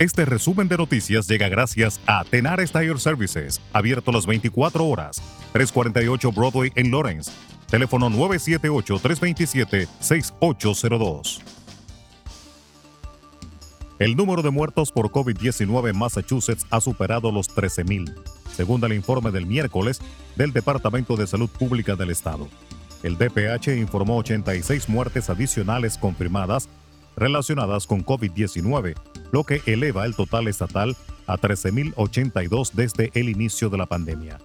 Este resumen de noticias llega gracias a Tenar Tire Services, abierto las 24 horas, 348 Broadway en Lawrence. Teléfono 978-327-6802. El número de muertos por COVID-19 en Massachusetts ha superado los 13.000, según el informe del miércoles del Departamento de Salud Pública del Estado. El DPH informó 86 muertes adicionales confirmadas relacionadas con COVID-19, lo que eleva el total estatal a 13.082 desde el inicio de la pandemia.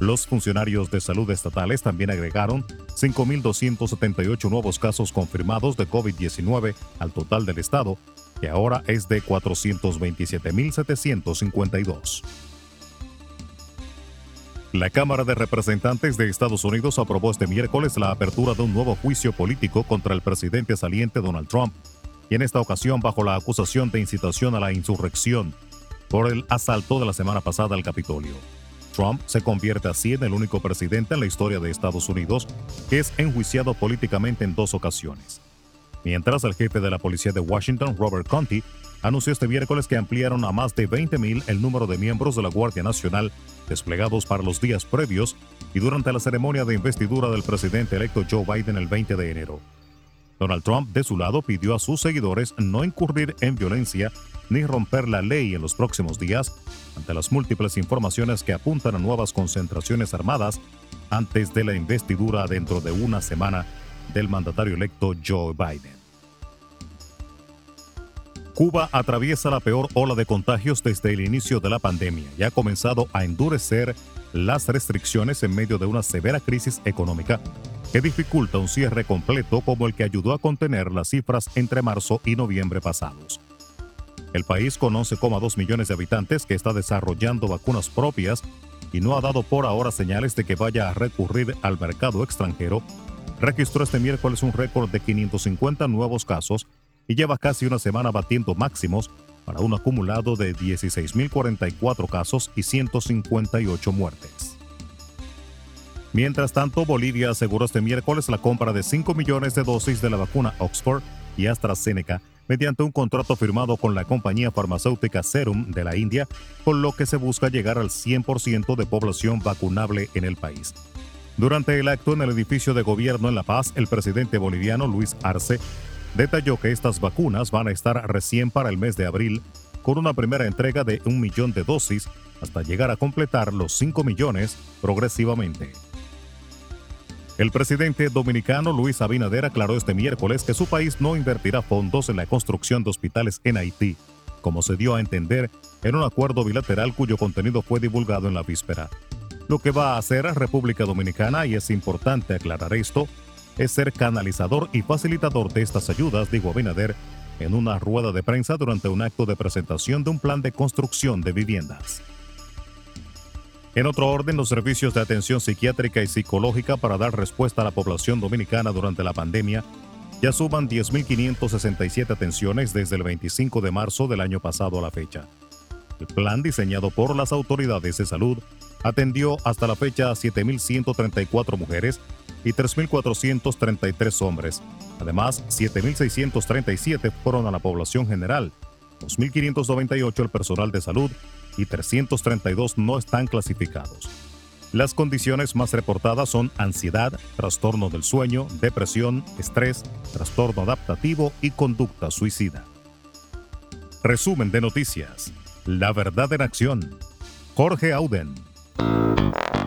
Los funcionarios de salud estatales también agregaron 5.278 nuevos casos confirmados de COVID-19 al total del estado, que ahora es de 427.752. La Cámara de Representantes de Estados Unidos aprobó este miércoles la apertura de un nuevo juicio político contra el presidente saliente Donald Trump y en esta ocasión bajo la acusación de incitación a la insurrección por el asalto de la semana pasada al Capitolio. Trump se convierte así en el único presidente en la historia de Estados Unidos que es enjuiciado políticamente en dos ocasiones. Mientras el jefe de la policía de Washington, Robert Conti, anunció este miércoles que ampliaron a más de 20.000 el número de miembros de la Guardia Nacional desplegados para los días previos y durante la ceremonia de investidura del presidente electo Joe Biden el 20 de enero. Donald Trump, de su lado, pidió a sus seguidores no incurrir en violencia ni romper la ley en los próximos días ante las múltiples informaciones que apuntan a nuevas concentraciones armadas antes de la investidura dentro de una semana del mandatario electo Joe Biden. Cuba atraviesa la peor ola de contagios desde el inicio de la pandemia y ha comenzado a endurecer las restricciones en medio de una severa crisis económica que dificulta un cierre completo como el que ayudó a contener las cifras entre marzo y noviembre pasados. El país con 11,2 millones de habitantes que está desarrollando vacunas propias y no ha dado por ahora señales de que vaya a recurrir al mercado extranjero, registró este miércoles un récord de 550 nuevos casos y lleva casi una semana batiendo máximos para un acumulado de 16.044 casos y 158 muertes. Mientras tanto, Bolivia aseguró este miércoles la compra de 5 millones de dosis de la vacuna Oxford y AstraZeneca mediante un contrato firmado con la compañía farmacéutica Serum de la India, con lo que se busca llegar al 100% de población vacunable en el país. Durante el acto en el edificio de gobierno en La Paz, el presidente boliviano Luis Arce detalló que estas vacunas van a estar recién para el mes de abril, con una primera entrega de un millón de dosis hasta llegar a completar los 5 millones progresivamente. El presidente dominicano Luis Abinader aclaró este miércoles que su país no invertirá fondos en la construcción de hospitales en Haití, como se dio a entender en un acuerdo bilateral cuyo contenido fue divulgado en la víspera. Lo que va a hacer República Dominicana, y es importante aclarar esto, es ser canalizador y facilitador de estas ayudas, dijo Abinader en una rueda de prensa durante un acto de presentación de un plan de construcción de viviendas. En otro orden, los servicios de atención psiquiátrica y psicológica para dar respuesta a la población dominicana durante la pandemia ya suman 10.567 atenciones desde el 25 de marzo del año pasado a la fecha. El plan diseñado por las autoridades de salud atendió hasta la fecha a 7.134 mujeres y 3.433 hombres. Además, 7.637 fueron a la población general, 2.598 al personal de salud y 332 no están clasificados. Las condiciones más reportadas son ansiedad, trastorno del sueño, depresión, estrés, trastorno adaptativo y conducta suicida. Resumen de noticias. La verdad en acción. Jorge Auden.